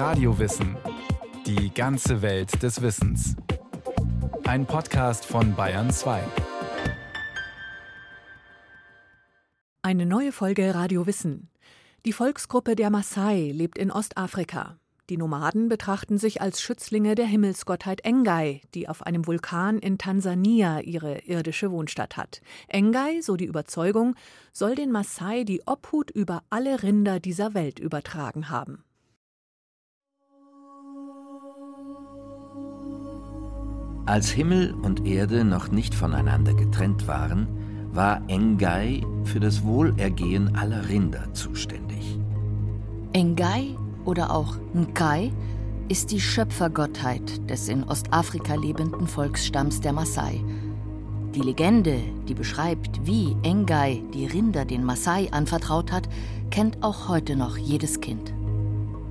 Radiowissen. Die ganze Welt des Wissens. Ein Podcast von Bayern 2. Eine neue Folge Radio Wissen. Die Volksgruppe der Maasai lebt in Ostafrika. Die Nomaden betrachten sich als Schützlinge der Himmelsgottheit Engai, die auf einem Vulkan in Tansania ihre irdische Wohnstatt hat. Engai, so die Überzeugung, soll den Maasai die Obhut über alle Rinder dieser Welt übertragen haben. Als Himmel und Erde noch nicht voneinander getrennt waren, war Engai für das Wohlergehen aller Rinder zuständig. Engai oder auch Nkai ist die Schöpfergottheit des in Ostafrika lebenden Volksstamms der Maasai. Die Legende, die beschreibt, wie Engai die Rinder den Maasai anvertraut hat, kennt auch heute noch jedes Kind.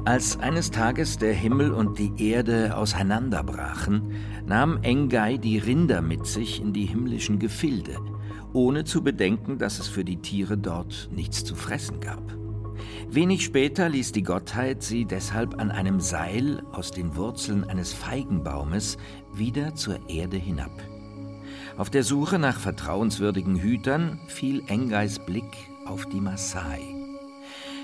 Als eines Tages der Himmel und die Erde auseinanderbrachen, nahm Engai die Rinder mit sich in die himmlischen Gefilde, ohne zu bedenken, dass es für die Tiere dort nichts zu fressen gab. Wenig später ließ die Gottheit sie deshalb an einem Seil aus den Wurzeln eines Feigenbaumes wieder zur Erde hinab. Auf der Suche nach vertrauenswürdigen Hütern fiel Engais Blick auf die Maasai.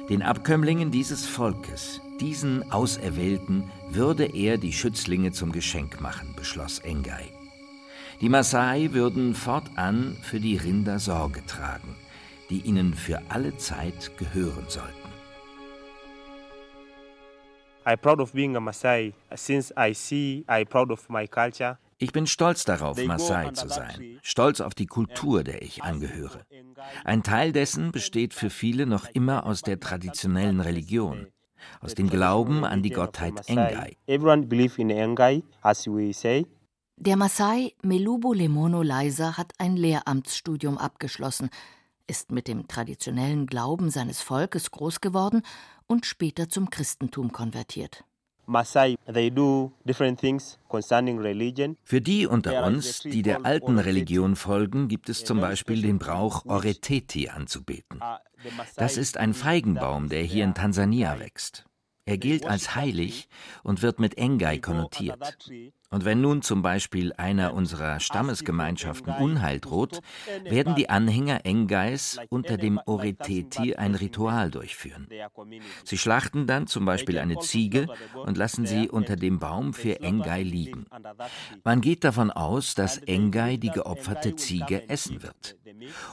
Den Abkömmlingen dieses Volkes, diesen Auserwählten, würde er die Schützlinge zum Geschenk machen, beschloss Engai. Die Maasai würden fortan für die Rinder Sorge tragen, die ihnen für alle Zeit gehören sollten. I'm proud of being a Maasai. Since I see, I'm proud of my culture. Ich bin stolz darauf, Maasai zu sein, stolz auf die Kultur, der ich angehöre. Ein Teil dessen besteht für viele noch immer aus der traditionellen Religion, aus dem Glauben an die Gottheit Engai. Der Maasai Melubo Lemono Leisa hat ein Lehramtsstudium abgeschlossen, ist mit dem traditionellen Glauben seines Volkes groß geworden und später zum Christentum konvertiert. Für die unter uns, die der alten Religion folgen, gibt es zum Beispiel den Brauch, Oreteti anzubeten. Das ist ein Feigenbaum, der hier in Tansania wächst. Er gilt als heilig und wird mit Engai konnotiert. Und wenn nun zum Beispiel einer unserer Stammesgemeinschaften Unheil droht, werden die Anhänger Engais unter dem Oreteti ein Ritual durchführen. Sie schlachten dann zum Beispiel eine Ziege und lassen sie unter dem Baum für Engai liegen. Man geht davon aus, dass Engai die geopferte Ziege essen wird.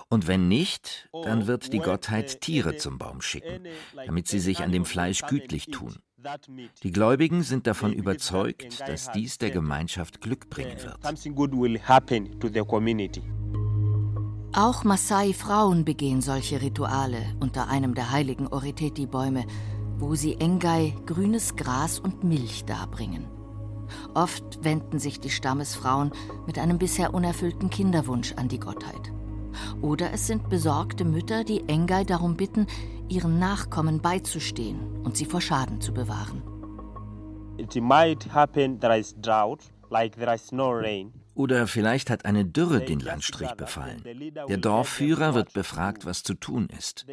Und wenn nicht, dann wird die Gottheit Tiere zum Baum schicken, damit sie sich an dem Fleisch gütlich tun. Die Gläubigen sind davon überzeugt, dass dies der Gemeinschaft Glück bringen wird. Auch Maasai-Frauen begehen solche Rituale unter einem der heiligen Oreteti-Bäume, wo sie Engai grünes Gras und Milch darbringen. Oft wenden sich die Stammesfrauen mit einem bisher unerfüllten Kinderwunsch an die Gottheit. Oder es sind besorgte Mütter, die Engai darum bitten, ihren Nachkommen beizustehen und sie vor Schaden zu bewahren. It might happen there is drought, like there is no rain. Oder vielleicht hat eine Dürre den Landstrich befallen. Der Dorfführer wird befragt, was zu tun ist.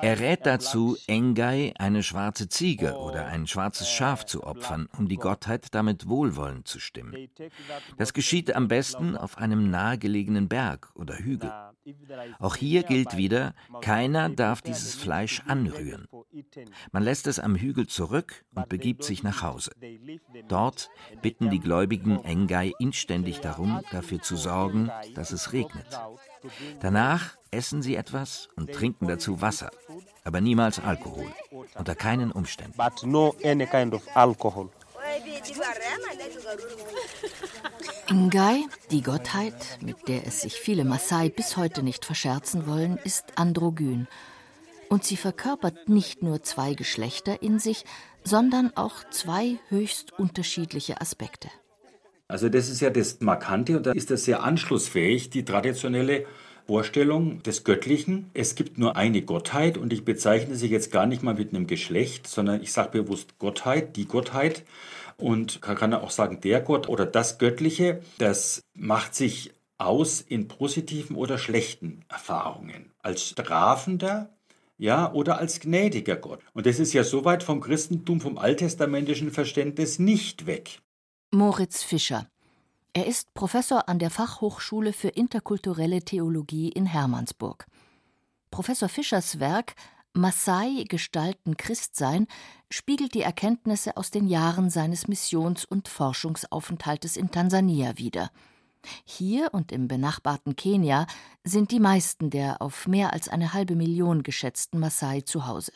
Er rät dazu, Engai eine schwarze Ziege oder ein schwarzes Schaf zu opfern, um die Gottheit damit wohlwollend zu stimmen. Das geschieht am besten auf einem nahegelegenen Berg oder Hügel. Auch hier gilt wieder, keiner darf dieses Fleisch anrühren. Man lässt es am Hügel zurück und begibt sich nach Hause. Dort bitten die Gläubigen Engai inständig darum, dafür zu sorgen, dass es regnet. Danach essen sie etwas und trinken dazu Wasser, aber niemals Alkohol, unter keinen Umständen. Ngai, die Gottheit, mit der es sich viele Maasai bis heute nicht verscherzen wollen, ist androgyn. Und sie verkörpert nicht nur zwei Geschlechter in sich, sondern auch zwei höchst unterschiedliche Aspekte. Also das ist ja das Markante und da ist das sehr anschlussfähig, die traditionelle Vorstellung des Göttlichen. Es gibt nur eine Gottheit und ich bezeichne sie jetzt gar nicht mal mit einem Geschlecht, sondern ich sage bewusst Gottheit, die Gottheit und kann auch sagen der Gott oder das Göttliche, das macht sich aus in positiven oder schlechten Erfahrungen. Als strafender ja, oder als gnädiger Gott. Und das ist ja soweit vom Christentum, vom alttestamentischen Verständnis nicht weg. Moritz Fischer. Er ist Professor an der Fachhochschule für interkulturelle Theologie in Hermannsburg. Professor Fischers Werk Maasai gestalten Christsein spiegelt die Erkenntnisse aus den Jahren seines Missions- und Forschungsaufenthaltes in Tansania wider. Hier und im benachbarten Kenia sind die meisten der auf mehr als eine halbe Million geschätzten Maasai zu Hause.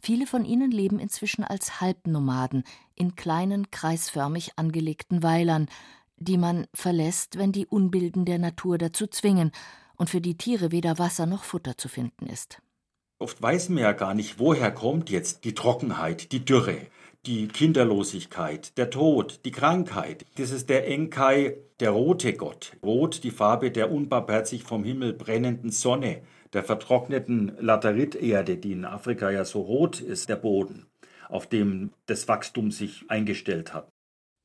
Viele von ihnen leben inzwischen als Halbnomaden in kleinen, kreisförmig angelegten Weilern, die man verlässt, wenn die Unbilden der Natur dazu zwingen und für die Tiere weder Wasser noch Futter zu finden ist. Oft weiß man ja gar nicht, woher kommt jetzt die Trockenheit, die Dürre die Kinderlosigkeit, der Tod, die Krankheit. Das ist der Enkai, der rote Gott. Rot, die Farbe der unbarmherzig vom Himmel brennenden Sonne, der vertrockneten Lateriterde, die in Afrika ja so rot ist, der Boden, auf dem das Wachstum sich eingestellt hat.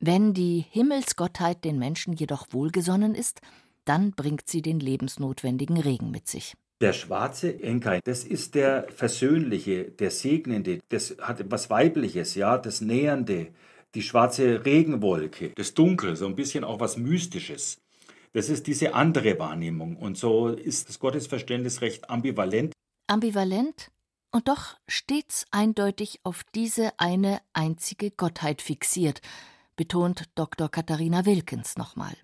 Wenn die Himmelsgottheit den Menschen jedoch wohlgesonnen ist, dann bringt sie den lebensnotwendigen Regen mit sich. Der schwarze Enkai, das ist der Versöhnliche, der Segnende, das hat etwas Weibliches, ja, das Nähernde, die schwarze Regenwolke, das Dunkel, so ein bisschen auch was Mystisches. Das ist diese andere Wahrnehmung. Und so ist das Gottesverständnis recht ambivalent. Ambivalent und doch stets eindeutig auf diese eine einzige Gottheit fixiert, betont Dr. Katharina Wilkens nochmal.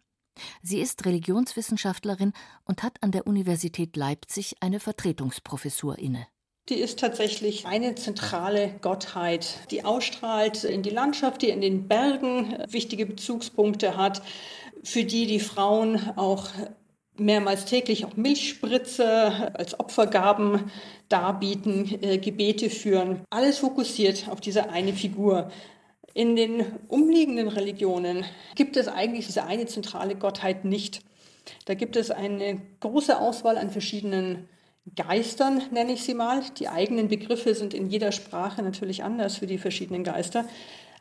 Sie ist Religionswissenschaftlerin und hat an der Universität Leipzig eine Vertretungsprofessur inne. Die ist tatsächlich eine zentrale Gottheit, die ausstrahlt in die Landschaft, die in den Bergen wichtige Bezugspunkte hat, für die die Frauen auch mehrmals täglich auch Milchspritze als Opfergaben darbieten, äh, Gebete führen. Alles fokussiert auf diese eine Figur. In den umliegenden Religionen gibt es eigentlich diese eine zentrale Gottheit nicht. Da gibt es eine große Auswahl an verschiedenen Geistern, nenne ich sie mal. Die eigenen Begriffe sind in jeder Sprache natürlich anders für die verschiedenen Geister.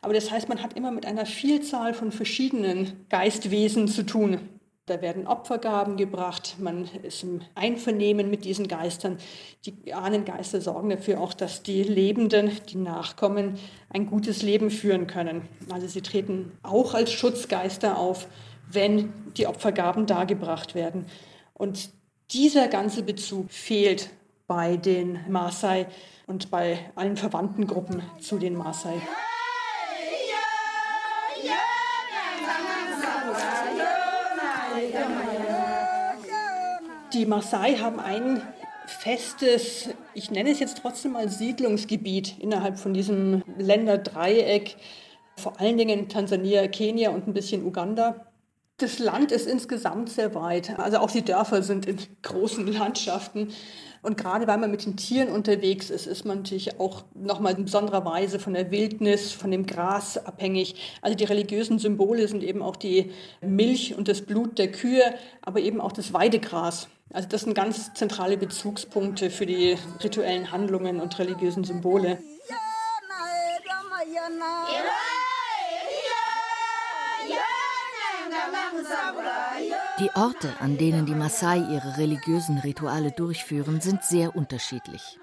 Aber das heißt, man hat immer mit einer Vielzahl von verschiedenen Geistwesen zu tun. Da werden Opfergaben gebracht, man ist im Einvernehmen mit diesen Geistern. Die Ahnengeister sorgen dafür auch, dass die Lebenden, die Nachkommen, ein gutes Leben führen können. Also sie treten auch als Schutzgeister auf, wenn die Opfergaben dargebracht werden. Und dieser ganze Bezug fehlt bei den Maasai und bei allen verwandten Gruppen zu den Maasai. Die Maasai haben ein festes, ich nenne es jetzt trotzdem mal Siedlungsgebiet innerhalb von diesem Länderdreieck, vor allen Dingen Tansania, Kenia und ein bisschen Uganda. Das Land ist insgesamt sehr weit. Also auch die Dörfer sind in großen Landschaften. Und gerade weil man mit den Tieren unterwegs ist, ist man natürlich auch nochmal in besonderer Weise von der Wildnis, von dem Gras abhängig. Also die religiösen Symbole sind eben auch die Milch und das Blut der Kühe, aber eben auch das Weidegras. Also das sind ganz zentrale Bezugspunkte für die rituellen Handlungen und religiösen Symbole. Die Orte, an denen die Maasai ihre religiösen Rituale durchführen, sind sehr unterschiedlich.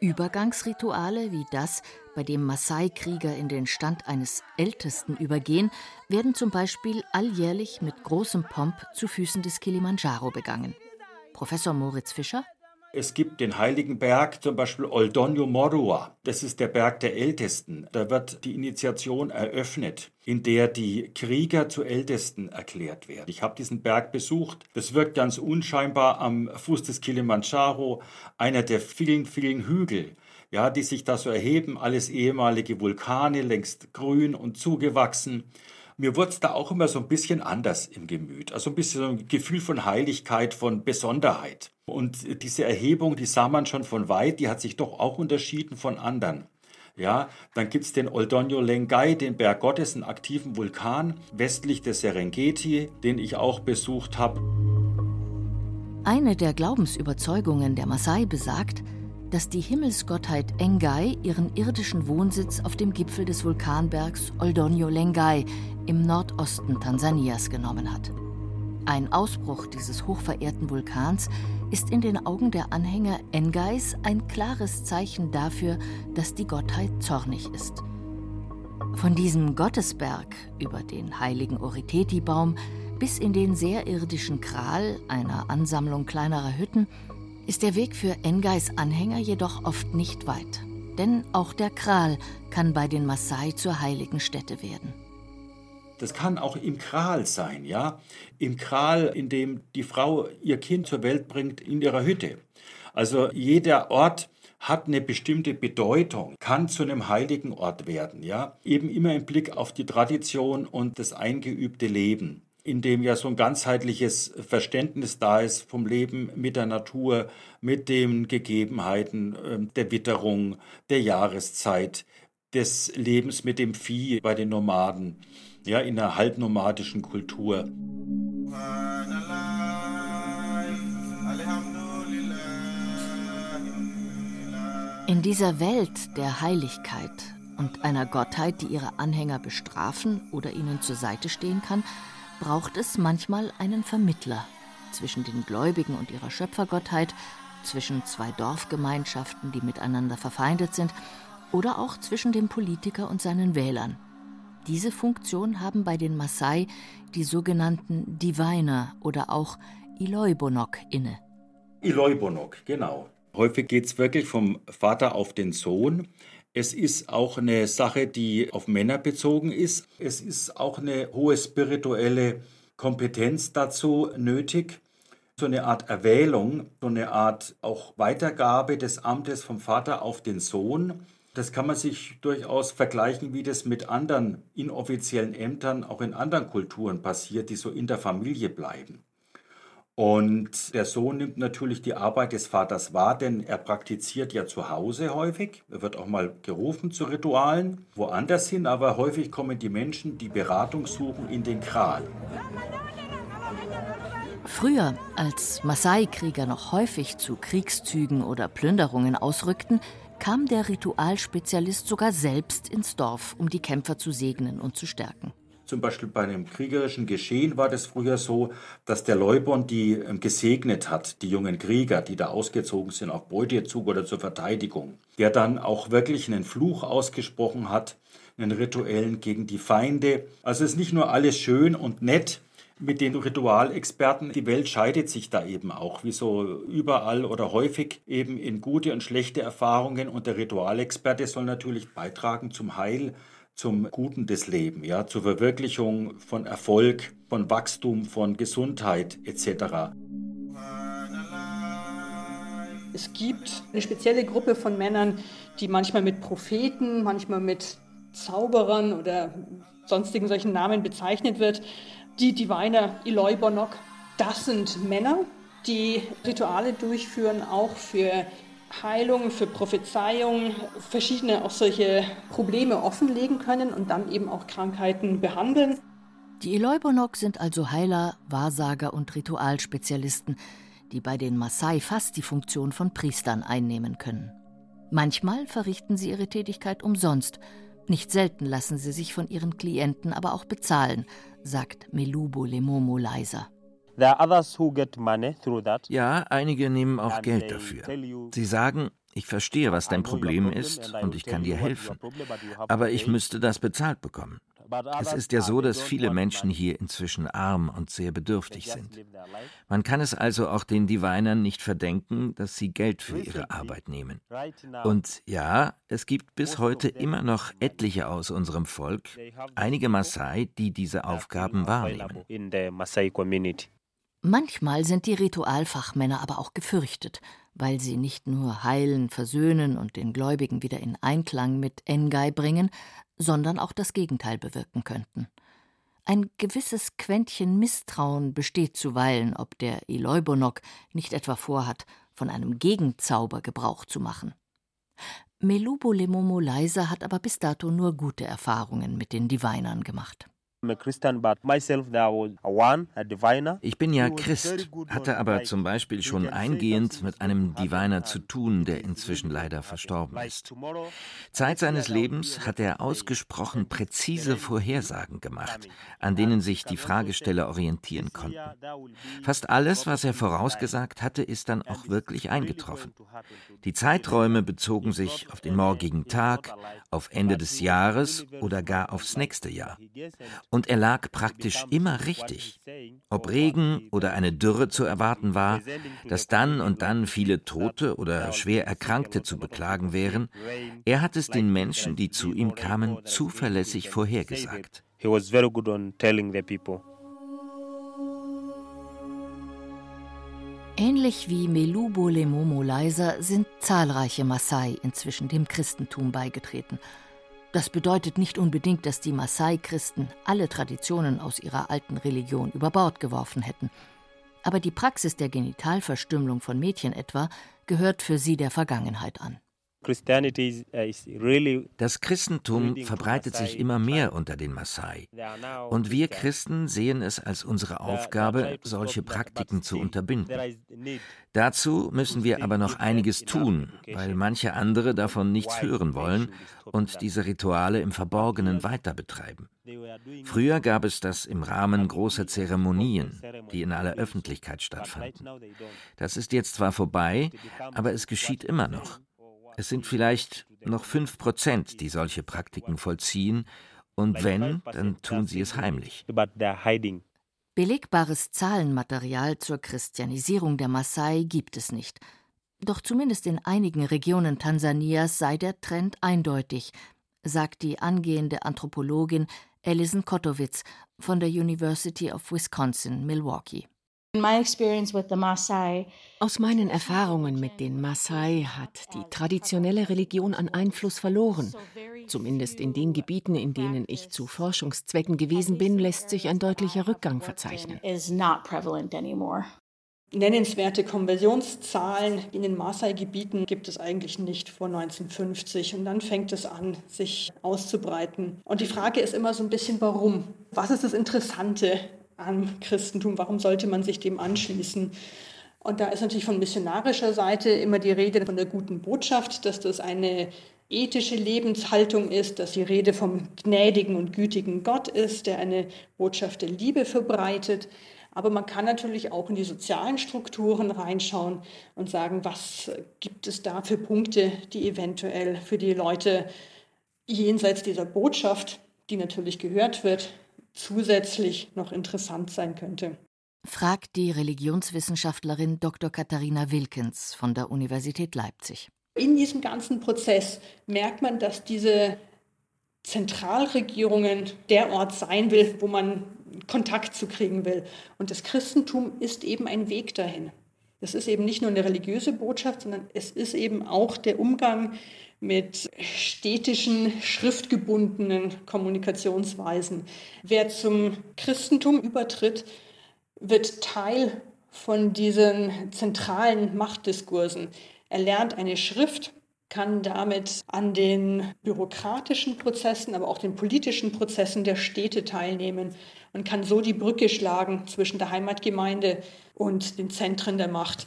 Übergangsrituale wie das, bei dem Maasai-Krieger in den Stand eines Ältesten übergehen, werden zum Beispiel alljährlich mit großem Pomp zu Füßen des Kilimanjaro begangen. Professor Moritz Fischer? Es gibt den heiligen Berg, zum Beispiel Oldonyo Morua. Das ist der Berg der Ältesten. Da wird die Initiation eröffnet, in der die Krieger zu Ältesten erklärt werden. Ich habe diesen Berg besucht. Das wirkt ganz unscheinbar am Fuß des Kilimanjaro, einer der vielen, vielen Hügel ja, die sich da so erheben, alles ehemalige Vulkane, längst grün und zugewachsen mir wurde es da auch immer so ein bisschen anders im Gemüt. Also ein bisschen so ein Gefühl von Heiligkeit, von Besonderheit. Und diese Erhebung, die sah man schon von weit, die hat sich doch auch unterschieden von anderen. Ja, dann gibt es den Oldonyo Lengai, den Berg Gottes, einen aktiven Vulkan, westlich des Serengeti, den ich auch besucht habe. Eine der Glaubensüberzeugungen der Maasai besagt, dass die Himmelsgottheit Engai ihren irdischen Wohnsitz auf dem Gipfel des Vulkanbergs Oldonyo Lengai im Nordosten Tansanias genommen hat. Ein Ausbruch dieses hochverehrten Vulkans ist in den Augen der Anhänger Engais ein klares Zeichen dafür, dass die Gottheit zornig ist. Von diesem Gottesberg über den heiligen Oriteti-Baum bis in den sehr irdischen Kral, einer Ansammlung kleinerer Hütten, ist der Weg für Engais Anhänger jedoch oft nicht weit. Denn auch der Kral kann bei den Maasai zur heiligen Stätte werden. Das kann auch im Kral sein, ja. Im Kral, in dem die Frau ihr Kind zur Welt bringt, in ihrer Hütte. Also jeder Ort hat eine bestimmte Bedeutung, kann zu einem heiligen Ort werden, ja. Eben immer im Blick auf die Tradition und das eingeübte Leben in dem ja so ein ganzheitliches Verständnis da ist vom Leben mit der Natur, mit den Gegebenheiten ähm, der Witterung, der Jahreszeit, des Lebens mit dem Vieh bei den Nomaden ja, in einer halbnomadischen Kultur. In dieser Welt der Heiligkeit und einer Gottheit, die ihre Anhänger bestrafen oder ihnen zur Seite stehen kann, braucht es manchmal einen Vermittler zwischen den Gläubigen und ihrer Schöpfergottheit, zwischen zwei Dorfgemeinschaften, die miteinander verfeindet sind, oder auch zwischen dem Politiker und seinen Wählern. Diese Funktion haben bei den Maasai die sogenannten Diviner oder auch Iloibonok inne. Iloibonok, genau. Häufig geht es wirklich vom Vater auf den Sohn. Es ist auch eine Sache, die auf Männer bezogen ist. Es ist auch eine hohe spirituelle Kompetenz dazu nötig. So eine Art Erwählung, so eine Art auch Weitergabe des Amtes vom Vater auf den Sohn. Das kann man sich durchaus vergleichen, wie das mit anderen inoffiziellen Ämtern auch in anderen Kulturen passiert, die so in der Familie bleiben. Und der Sohn nimmt natürlich die Arbeit des Vaters wahr, denn er praktiziert ja zu Hause häufig. Er wird auch mal gerufen zu Ritualen, woanders hin, aber häufig kommen die Menschen, die Beratung suchen, in den Kral. Früher, als Maasai-Krieger noch häufig zu Kriegszügen oder Plünderungen ausrückten, kam der Ritualspezialist sogar selbst ins Dorf, um die Kämpfer zu segnen und zu stärken. Zum Beispiel bei einem kriegerischen Geschehen war das früher so, dass der Leubon die ähm, gesegnet hat, die jungen Krieger, die da ausgezogen sind auf Beutezug oder zur Verteidigung. Der dann auch wirklich einen Fluch ausgesprochen hat, einen rituellen gegen die Feinde. Also es ist nicht nur alles schön und nett, mit den Ritualexperten. Die Welt scheidet sich da eben auch, wie so überall oder häufig eben in gute und schlechte Erfahrungen. Und der Ritualexperte soll natürlich beitragen zum Heil, zum Guten des Lebens, ja, zur Verwirklichung von Erfolg, von Wachstum, von Gesundheit etc. Es gibt eine spezielle Gruppe von Männern, die manchmal mit Propheten, manchmal mit Zauberern oder sonstigen solchen Namen bezeichnet wird die Diviner Eloi Bonok. Das sind Männer, die Rituale durchführen, auch für Heilung, für Prophezeiung, verschiedene auch solche Probleme offenlegen können und dann eben auch Krankheiten behandeln. Die Eloibonok sind also Heiler, Wahrsager und Ritualspezialisten, die bei den Maasai fast die Funktion von Priestern einnehmen können. Manchmal verrichten sie ihre Tätigkeit umsonst. Nicht selten lassen sie sich von ihren Klienten aber auch bezahlen, sagt Melubo Lemomo leiser. Ja, einige nehmen auch Geld dafür. Sie sagen, ich verstehe, was dein Problem ist und ich kann dir helfen, aber ich müsste das bezahlt bekommen. Es ist ja so, dass viele Menschen hier inzwischen arm und sehr bedürftig sind. Man kann es also auch den Divinern nicht verdenken, dass sie Geld für ihre Arbeit nehmen. Und ja, es gibt bis heute immer noch etliche aus unserem Volk, einige Maasai, die diese Aufgaben wahrnehmen. Manchmal sind die Ritualfachmänner aber auch gefürchtet, weil sie nicht nur heilen, versöhnen und den Gläubigen wieder in Einklang mit Engai bringen, sondern auch das Gegenteil bewirken könnten. Ein gewisses Quäntchen Misstrauen besteht zuweilen, ob der Eloibonok nicht etwa vorhat, von einem Gegenzauber Gebrauch zu machen. Melubo Lemomo Leiser hat aber bis dato nur gute Erfahrungen mit den Divinern gemacht. Ich bin ja Christ, hatte aber zum Beispiel schon eingehend mit einem Diviner zu tun, der inzwischen leider verstorben ist. Zeit seines Lebens hat er ausgesprochen präzise Vorhersagen gemacht, an denen sich die Fragesteller orientieren konnten. Fast alles, was er vorausgesagt hatte, ist dann auch wirklich eingetroffen. Die Zeiträume bezogen sich auf den morgigen Tag, auf Ende des Jahres oder gar aufs nächste Jahr. Und er lag praktisch immer richtig. Ob Regen oder eine Dürre zu erwarten war, dass dann und dann viele Tote oder schwer Erkrankte zu beklagen wären, er hat es den Menschen, die zu ihm kamen, zuverlässig vorhergesagt. He was very good on telling the people. Ähnlich wie Melubo Lemomo Leiser sind zahlreiche Maasai inzwischen dem Christentum beigetreten. Das bedeutet nicht unbedingt, dass die Maasai-Christen alle Traditionen aus ihrer alten Religion über Bord geworfen hätten. Aber die Praxis der Genitalverstümmelung von Mädchen etwa gehört für sie der Vergangenheit an. Uh, das Christentum verbreitet sich immer mehr unter den Maasai. Und wir Christen sehen es als unsere Aufgabe, solche Praktiken zu unterbinden. Dazu müssen wir aber noch einiges tun, weil manche andere davon nichts hören wollen und diese Rituale im Verborgenen weiter betreiben. Früher gab es das im Rahmen großer Zeremonien, die in aller Öffentlichkeit stattfanden. Das ist jetzt zwar vorbei, aber es geschieht immer noch. Es sind vielleicht noch fünf Prozent, die solche Praktiken vollziehen, und wenn, dann tun sie es heimlich. Belegbares Zahlenmaterial zur Christianisierung der Maasai gibt es nicht. Doch zumindest in einigen Regionen Tansanias sei der Trend eindeutig, sagt die angehende Anthropologin Alison Kotowitz von der University of Wisconsin, Milwaukee. Aus meinen Erfahrungen mit den Maasai hat die traditionelle Religion an Einfluss verloren. Zumindest in den Gebieten, in denen ich zu Forschungszwecken gewesen bin, lässt sich ein deutlicher Rückgang verzeichnen. Nennenswerte Konversionszahlen in den Maasai-Gebieten gibt es eigentlich nicht vor 1950. Und dann fängt es an, sich auszubreiten. Und die Frage ist immer so ein bisschen, warum? Was ist das Interessante am Christentum, warum sollte man sich dem anschließen? Und da ist natürlich von missionarischer Seite immer die Rede von der guten Botschaft, dass das eine ethische Lebenshaltung ist, dass die Rede vom gnädigen und gütigen Gott ist, der eine Botschaft der Liebe verbreitet. Aber man kann natürlich auch in die sozialen Strukturen reinschauen und sagen, was gibt es da für Punkte, die eventuell für die Leute jenseits dieser Botschaft, die natürlich gehört wird, zusätzlich noch interessant sein könnte. Fragt die Religionswissenschaftlerin Dr. Katharina Wilkens von der Universität Leipzig. In diesem ganzen Prozess merkt man, dass diese Zentralregierungen der Ort sein will, wo man Kontakt zu kriegen will. Und das Christentum ist eben ein Weg dahin. Das ist eben nicht nur eine religiöse Botschaft, sondern es ist eben auch der Umgang mit städtischen, schriftgebundenen Kommunikationsweisen. Wer zum Christentum übertritt, wird Teil von diesen zentralen Machtdiskursen. Er lernt eine Schrift, kann damit an den bürokratischen Prozessen, aber auch den politischen Prozessen der Städte teilnehmen und kann so die Brücke schlagen zwischen der Heimatgemeinde und den Zentren der Macht.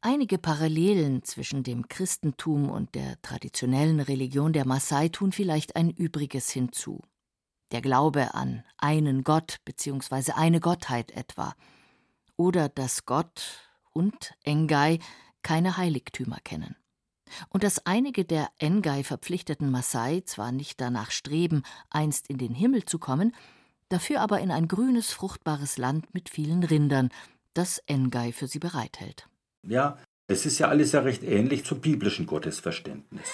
Einige Parallelen zwischen dem Christentum und der traditionellen Religion der Maasai tun vielleicht ein Übriges hinzu. Der Glaube an einen Gott bzw. eine Gottheit etwa. Oder dass Gott und Engai keine Heiligtümer kennen. Und dass einige der Engai verpflichteten Maasai zwar nicht danach streben, einst in den Himmel zu kommen, dafür aber in ein grünes, fruchtbares Land mit vielen Rindern, das Engai für sie bereithält. Ja, es ist ja alles ja recht ähnlich zum biblischen Gottesverständnis.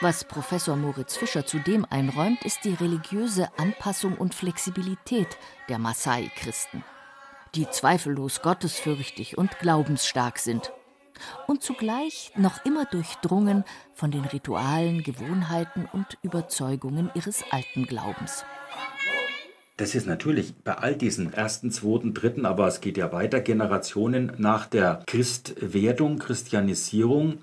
Was Professor Moritz Fischer zudem einräumt, ist die religiöse Anpassung und Flexibilität der Maasai-Christen, die zweifellos gottesfürchtig und glaubensstark sind und zugleich noch immer durchdrungen von den Ritualen, Gewohnheiten und Überzeugungen ihres alten Glaubens. Das ist natürlich bei all diesen ersten, zweiten, dritten, aber es geht ja weiter, Generationen nach der Christwerdung, Christianisierung,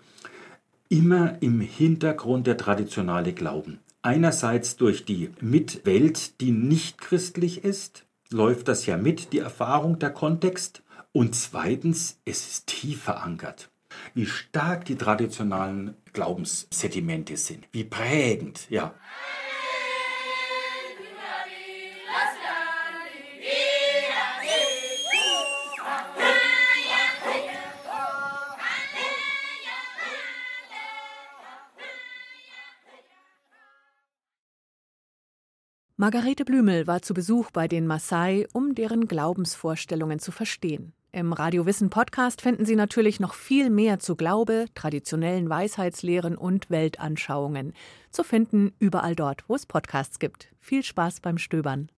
immer im Hintergrund der traditionale Glauben. Einerseits durch die Mitwelt, die nicht christlich ist, läuft das ja mit, die Erfahrung, der Kontext. Und zweitens, es ist tief verankert. Wie stark die traditionalen Glaubenssedimente sind, wie prägend, ja. Margarete Blümel war zu Besuch bei den Maasai, um deren Glaubensvorstellungen zu verstehen. Im Radio Wissen Podcast finden Sie natürlich noch viel mehr zu Glaube, traditionellen Weisheitslehren und Weltanschauungen. Zu finden überall dort, wo es Podcasts gibt. Viel Spaß beim Stöbern.